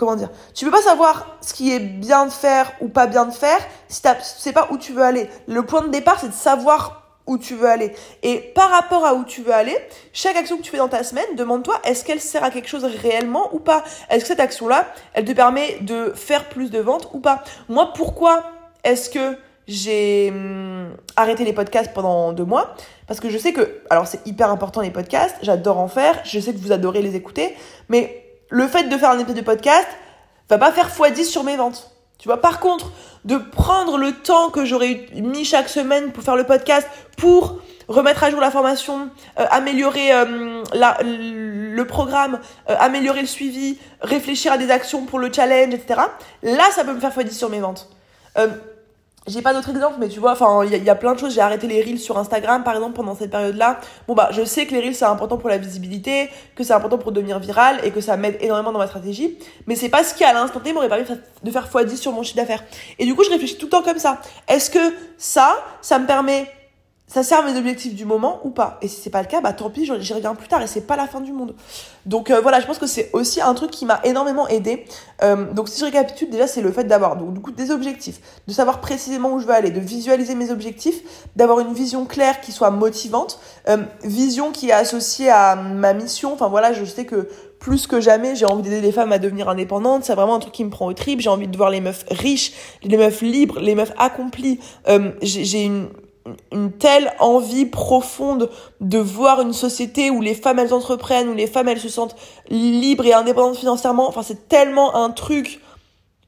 comment dire Tu peux pas savoir ce qui est bien de faire ou pas bien de faire si tu sais pas où tu veux aller. Le point de départ, c'est de savoir où tu veux aller. Et par rapport à où tu veux aller, chaque action que tu fais dans ta semaine, demande-toi est-ce qu'elle sert à quelque chose réellement ou pas? Est-ce que cette action-là, elle te permet de faire plus de ventes ou pas? Moi, pourquoi est-ce que j'ai hum, arrêté les podcasts pendant deux mois? Parce que je sais que alors c'est hyper important les podcasts, j'adore en faire, je sais que vous adorez les écouter, mais le fait de faire un épisode de podcast va pas faire x10 sur mes ventes. Tu vois, par contre, de prendre le temps que j'aurais mis chaque semaine pour faire le podcast, pour remettre à jour la formation, euh, améliorer euh, le programme, euh, améliorer le suivi, réfléchir à des actions pour le challenge, etc. Là, ça peut me faire x10 sur mes ventes. J'ai pas d'autres exemples, mais tu vois, enfin, il y, a plein de choses. J'ai arrêté les reels sur Instagram, par exemple, pendant cette période-là. Bon, bah, je sais que les reels, c'est important pour la visibilité, que c'est important pour devenir viral et que ça m'aide énormément dans ma stratégie. Mais c'est pas ce qui, à l'instant T, m'aurait permis de faire x10 sur mon chiffre d'affaires. Et du coup, je réfléchis tout le temps comme ça. Est-ce que ça, ça me permet ça sert à mes objectifs du moment ou pas Et si c'est pas le cas, bah tant pis, j'y reviens plus tard et c'est pas la fin du monde. Donc euh, voilà, je pense que c'est aussi un truc qui m'a énormément aidé. Euh, donc si je récapitule, déjà c'est le fait d'avoir donc du coup des objectifs, de savoir précisément où je veux aller, de visualiser mes objectifs, d'avoir une vision claire qui soit motivante, euh, vision qui est associée à ma mission. Enfin voilà, je sais que plus que jamais, j'ai envie d'aider les femmes à devenir indépendantes. C'est vraiment un truc qui me prend au trip. J'ai envie de voir les meufs riches, les meufs libres, les meufs accomplies. j'ai une une telle envie profonde de voir une société où les femmes elles entreprennent, où les femmes elles se sentent libres et indépendantes financièrement. Enfin, c'est tellement un truc,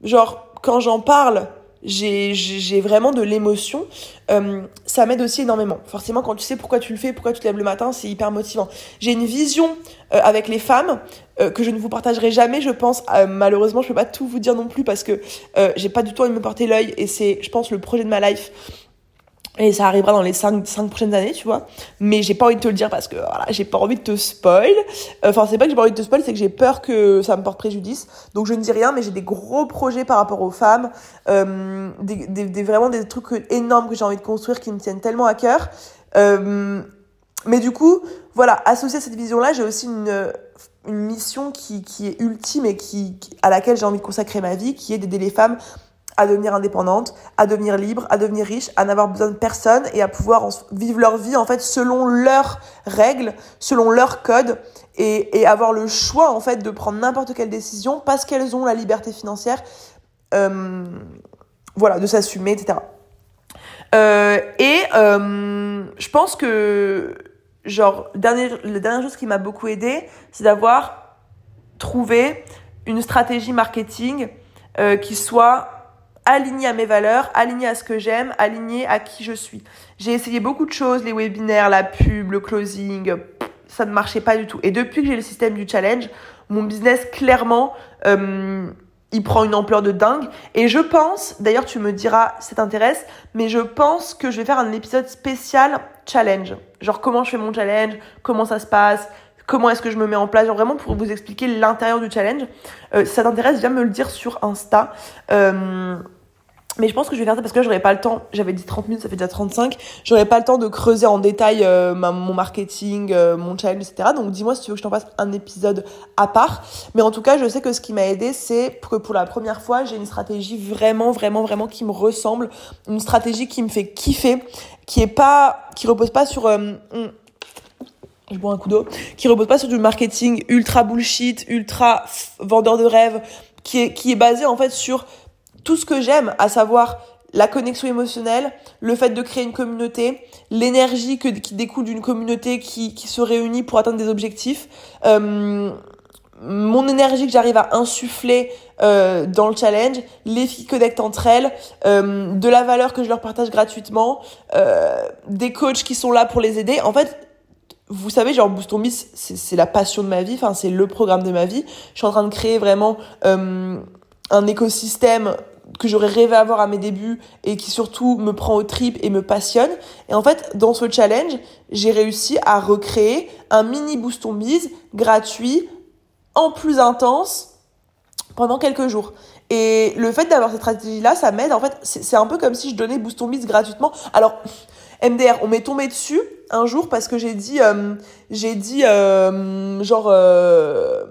genre, quand j'en parle, j'ai, vraiment de l'émotion. Euh, ça m'aide aussi énormément. Forcément, quand tu sais pourquoi tu le fais, pourquoi tu te lèves le matin, c'est hyper motivant. J'ai une vision euh, avec les femmes euh, que je ne vous partagerai jamais, je pense. malheureusement, je peux pas tout vous dire non plus parce que j'ai pas du tout envie de me porter l'œil et c'est, je pense, le projet de ma life Et ça arrivera dans les 5, prochaines années, tu vois. Mais j'ai pas envie de te le dire parce que voilà, j'ai pas envie de te spoil. Enfin, c'est pas que j'ai pas envie de te spoil, c'est que j'ai peur que ça me porte préjudice. Donc je ne dis rien, mais j'ai des gros projets par rapport aux femmes. Euh, des, des, vraiment des trucs énormes que j'ai envie de construire qui me tiennent tellement à cœur. Euh, mais du coup, voilà, associé à cette vision-là, j'ai aussi une, une mission qui, qui est ultime et qui, à laquelle j'ai envie de consacrer ma vie, qui est d'aider les femmes à devenir indépendantes, à devenir libres, à devenir riches, à n'avoir besoin de personne et à pouvoir vivre leur vie en fait selon leurs règles, selon leurs codes et, et avoir le choix en fait de prendre n'importe quelle décision parce qu'elles ont la liberté financière, euh, voilà, de s'assumer, etc. Euh, et euh, je pense que genre dernier, la dernière chose qui m'a beaucoup aidé, c'est d'avoir trouvé une stratégie marketing euh, qui soit aligné à mes valeurs, aligné à ce que j'aime, aligné à qui je suis. J'ai essayé beaucoup de choses, les webinaires, la pub, le closing, ça ne marchait pas du tout. Et depuis que j'ai le système du challenge, mon business clairement, euh, il prend une ampleur de dingue. Et je pense, d'ailleurs tu me diras ça t'intéresse, mais je pense que je vais faire un épisode spécial challenge. Genre comment je fais mon challenge, comment ça se passe, comment est-ce que je me mets en place, genre vraiment pour vous expliquer l'intérieur du challenge. Euh, si ça t'intéresse, viens me le dire sur Insta. Euh, mais je pense que je vais faire ça parce que j'aurais pas le temps. J'avais dit 30 minutes, ça fait déjà 35. J'aurais pas le temps de creuser en détail euh, mon marketing, mon challenge, etc. Donc dis-moi si tu veux que je t'en fasse un épisode à part. Mais en tout cas, je sais que ce qui m'a aidé, c'est que pour la première fois, j'ai une stratégie vraiment, vraiment, vraiment qui me ressemble. Une stratégie qui me fait kiffer, qui est pas, qui repose pas sur je bois un coup d'eau, qui repose pas sur du marketing ultra bullshit, ultra vendeur de rêves, qui est, qui est basé en fait sur tout ce que j'aime, à savoir la connexion émotionnelle, le fait de créer une communauté, l'énergie qui découle d'une communauté qui, qui se réunit pour atteindre des objectifs, euh, mon énergie que j'arrive à insuffler euh, dans le challenge, les filles connectent entre elles, euh, de la valeur que je leur partage gratuitement, des coachs qui sont là pour les aider. En fait, vous savez, genre Boost ton c'est la passion de ma vie, enfin c'est le programme de ma vie. Je suis en train de créer vraiment euh, un écosystème que j'aurais rêvé avoir à mes débuts et qui surtout me prend au trip et me passionne. Et en fait, dans ce challenge, j'ai réussi à recréer un mini Boost gratuit, en plus intense, pendant quelques jours. Et le fait d'avoir cette stratégie-là, ça m'aide. En fait, c'est un peu comme si je donnais Boost gratuitement. Alors, MDR, on m'est tombé dessus un jour parce que j'ai dit, euh, j'ai dit, euh, genre, euh,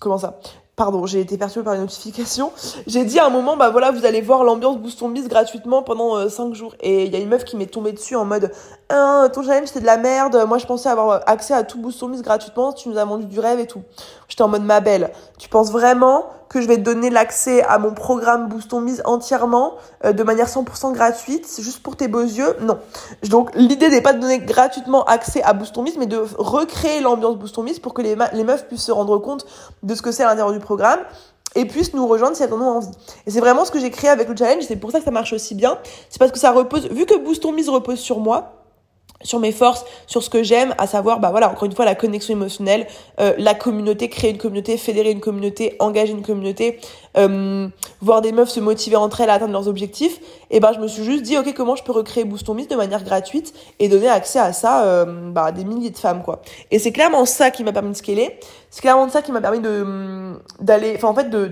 comment ça? Pardon, j'ai été perturbée par une notification. J'ai dit à un moment, bah voilà, vous allez voir l'ambiance Boost Miss gratuitement pendant 5 jours. Et il y a une meuf qui m'est tombée dessus en mode, ah, ton challenge c'était de la merde. Moi je pensais avoir accès à tout Boost Miss gratuitement. Tu nous as vendu du rêve et tout. J'étais en mode, ma belle, tu penses vraiment que je vais te donner l'accès à mon programme Boost Mise entièrement euh, de manière 100% gratuite, juste pour tes beaux yeux? Non. Donc l'idée n'est pas de donner gratuitement accès à Boost Mise, mais de recréer l'ambiance Boost Mise pour que les, meufs puissent se rendre compte de ce que c'est à l'intérieur du programme et puissent nous rejoindre si elles en ont envie. Et c'est vraiment ce que j'ai créé avec le challenge, c'est pour ça que ça marche aussi bien. C'est parce que ça repose, vu que Boost Mise repose sur moi, sur mes forces, sur ce que j'aime, à savoir, bah voilà, encore une fois, la connexion émotionnelle, euh, la communauté, créer une communauté, fédérer une communauté, engager une communauté, euh, voir des meufs se motiver entre elles à atteindre leurs objectifs. Et ben, je me suis juste dit, ok, comment je peux recréer Boost Ton de manière gratuite et donner accès à ça, euh, bah, à des milliers de femmes, quoi. Et c'est clairement ça qui m'a permis de scaler. C'est clairement ça qui m'a permis de d'aller, enfin en fait, de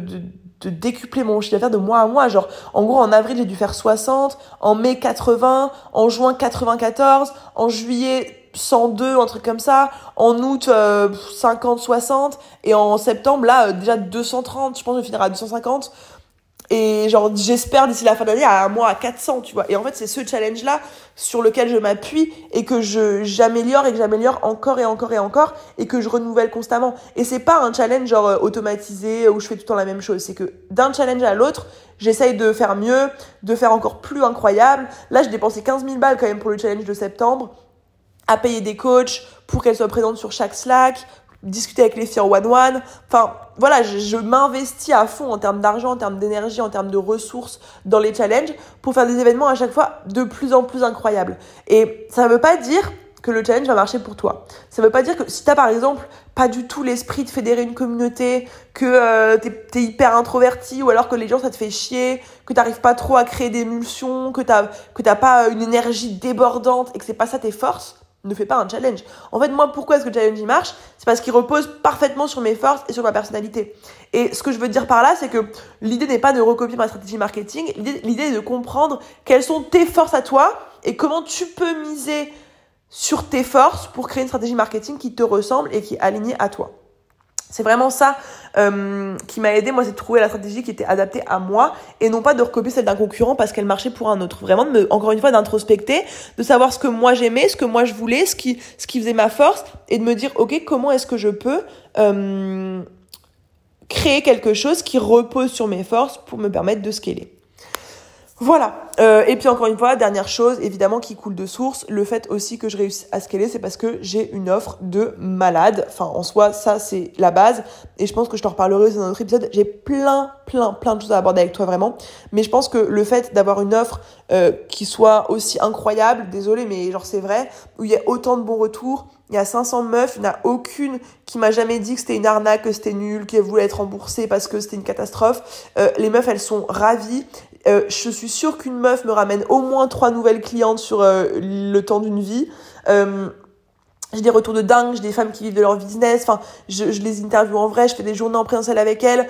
de décupler mon chiffre d'affaires de mois à mois. Genre, en gros, en avril, j'ai dû faire 60, en mai, 80, en juin, 94, en juillet, 102, un truc comme ça, en août, 50, euh, 60, et en septembre, là, euh, déjà 230, je pense que je vais finir à 250. Et j'espère d'ici la fin de l'année à un mois à 400, tu vois. Et en fait, c'est ce challenge-là sur lequel je m'appuie et que je j'améliore et que j'améliore encore et encore et encore et que je renouvelle constamment. Et c'est pas un challenge euh, automatisé où je fais tout le temps la même chose. C'est que d'un challenge à l'autre, j'essaye de faire mieux, de faire encore plus incroyable. Là, j'ai dépensé 15 000 balles quand même pour le challenge de septembre à payer des coachs pour qu'elles soient présentes sur chaque Slack, discuter avec les filles en one-one. Enfin, voilà, je, m'investis à fond en termes d'argent, en termes d'énergie, en termes de ressources dans les challenges pour faire des événements à chaque fois de plus en plus incroyables. Et ça ne veut pas dire que le challenge va marcher pour toi. Ça veut pas dire que si t'as par exemple pas du tout l'esprit de fédérer une communauté, que euh, t'es es hyper introverti ou alors que les gens ça te fait chier, que t'arrives pas trop à créer d'émulsion, que t'as que t'as pas une énergie débordante et que c'est pas ça tes forces, ne fais pas un challenge. En fait, moi, pourquoi est-ce que le challenge il marche? C'est parce qu'il repose parfaitement sur mes forces et sur ma personnalité. Et ce que je veux dire par là, c'est que l'idée n'est pas de recopier ma stratégie marketing, l'idée est de comprendre quelles sont tes forces à toi et comment tu peux miser sur tes forces pour créer une stratégie marketing qui te ressemble et qui est alignée à toi. C'est vraiment ça euh, qui m'a aidé, moi, c'est de trouver la stratégie qui était adaptée à moi et non pas de recopier celle d'un concurrent parce qu'elle marchait pour un autre. Vraiment, encore une fois, d'introspecter, de savoir ce que moi j'aimais, ce que moi je voulais, ce qui, ce qui faisait ma force et de me dire, ok, comment est-ce que je peux euh, créer quelque chose qui repose sur mes forces pour me permettre de scaler. Voilà. Euh, et puis encore une fois, dernière chose, évidemment, qui coule de source, le fait aussi que je réussisse à scaler, c'est parce que j'ai une offre de malade. Enfin, en soi, ça, c'est la base. Et je pense que je t'en reparlerai dans un autre épisode. J'ai plein, plein, plein de choses à aborder avec toi, vraiment. Mais je pense que le fait d'avoir une offre euh, qui soit aussi incroyable, désolé, mais genre c'est vrai, où il y a autant de bons retours, il y a 500 meufs, il n'y en a aucune qui m'a jamais dit que c'était une arnaque, que c'était nul, qu'elle voulait être remboursée parce que c'était une catastrophe. Euh, les meufs, elles sont ravies. Euh, je suis sûre qu'une meuf me ramène au moins trois nouvelles clientes sur euh, le temps d'une vie. Euh, j'ai des retours de dingue, j'ai des femmes qui vivent de leur business, enfin, je, les interviewe en vrai, je fais des journées en présentiel avec elles.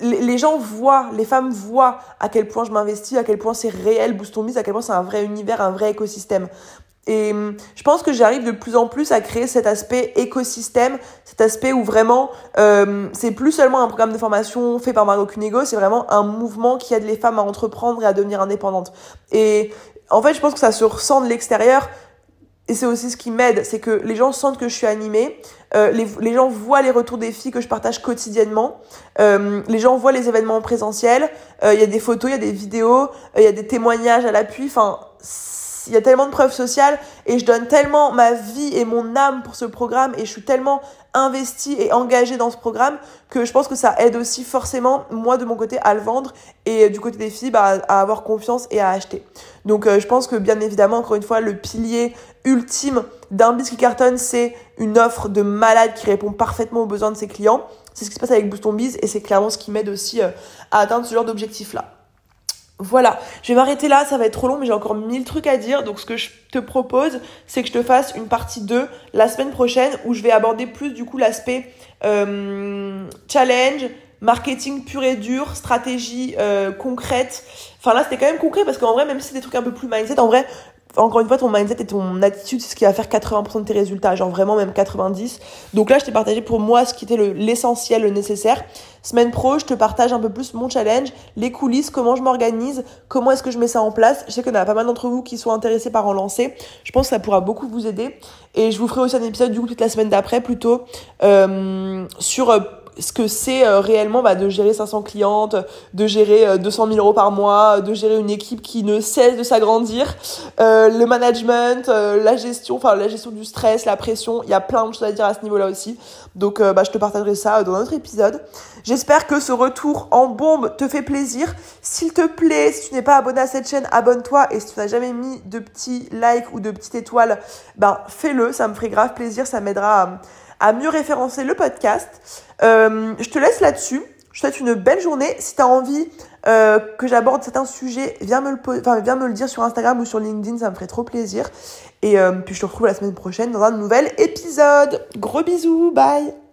Les, les, gens voient, les femmes voient à quel point je m'investis, à quel point c'est réel Boost ton à quel point c'est un vrai univers, un vrai écosystème. Et hum, je pense que j'arrive de plus en plus à créer cet aspect écosystème, cet aspect où vraiment euh, c'est plus seulement un programme de formation fait par Mario Cunego, c'est vraiment un mouvement qui aide les femmes à entreprendre et à devenir indépendantes. Et en fait, je pense que ça se ressent de l'extérieur. Et c'est aussi ce qui m'aide, c'est que les gens sentent que je suis animée, euh, les, les, gens voient les retours des filles que je partage quotidiennement, euh, les gens voient les événements présentiels, euh, il y a des photos, il y a des vidéos, il y a des témoignages à l'appui, enfin il y a tellement de preuves sociales et je donne tellement ma vie et mon âme pour ce programme et je suis tellement investie et engagée dans ce programme que je pense que ça aide aussi forcément moi de mon côté à le vendre et du côté des filles bah, à avoir confiance et à acheter. Donc euh, je pense que bien évidemment encore une fois le pilier ultime d'un bis qui cartonne c'est une offre de malade qui répond parfaitement aux besoins de ses clients. C'est ce qui se passe avec Boost Biz et c'est clairement ce qui m'aide aussi euh, à atteindre ce genre d'objectif là. Voilà, je vais m'arrêter là, ça va être trop long, mais j'ai encore mille trucs à dire. Donc ce que je te propose, c'est que je te fasse une partie 2 la semaine prochaine où je vais aborder plus du coup l'aspect euh, challenge, marketing pur et dur, stratégie euh, concrète. Enfin là c'était quand même concret parce qu'en vrai, même si c'est des trucs un peu plus mindset, en vrai, encore une fois, ton mindset et ton attitude, c'est ce qui va faire 80% de tes résultats, genre vraiment même 90. Donc là, je t'ai partagé pour moi ce qui était l'essentiel, le, nécessaire. Semaine pro, je te partage un peu plus mon challenge, les coulisses, comment je m'organise, comment est-ce que je mets ça en place. Je sais qu'il y en a pas mal d'entre vous qui sont intéressés par en lancer. Je pense que ça pourra beaucoup vous aider. Et je vous ferai aussi un épisode du coup toute la semaine d'après plutôt euh, sur euh, ce que c'est euh, réellement bah, de gérer 500 clientes, de gérer 200 000 euros par mois, de gérer une équipe qui ne cesse de s'agrandir, euh, le management, euh, la gestion, enfin la gestion du stress, la pression, il y a plein de choses à dire à ce niveau-là aussi. Donc bah, je te partagerai ça dans un autre épisode. J'espère que ce retour en bombe te fait plaisir. S'il te plaît, si tu n'es pas abonné à cette chaîne, abonne-toi et si tu n'as jamais mis de petits likes ou de petites étoiles, ben fais-le, ça me ferait grave plaisir, ça m'aidera à mieux référencer le podcast. Euh, je te laisse là-dessus. Je te souhaite une belle journée. Si tu as envie euh, que j'aborde certains sujets, viens me, le, enfin, viens me le dire sur Instagram ou sur LinkedIn, ça me ferait trop plaisir. Et euh, puis je te retrouve la semaine prochaine dans un nouvel épisode. Gros bisous, bye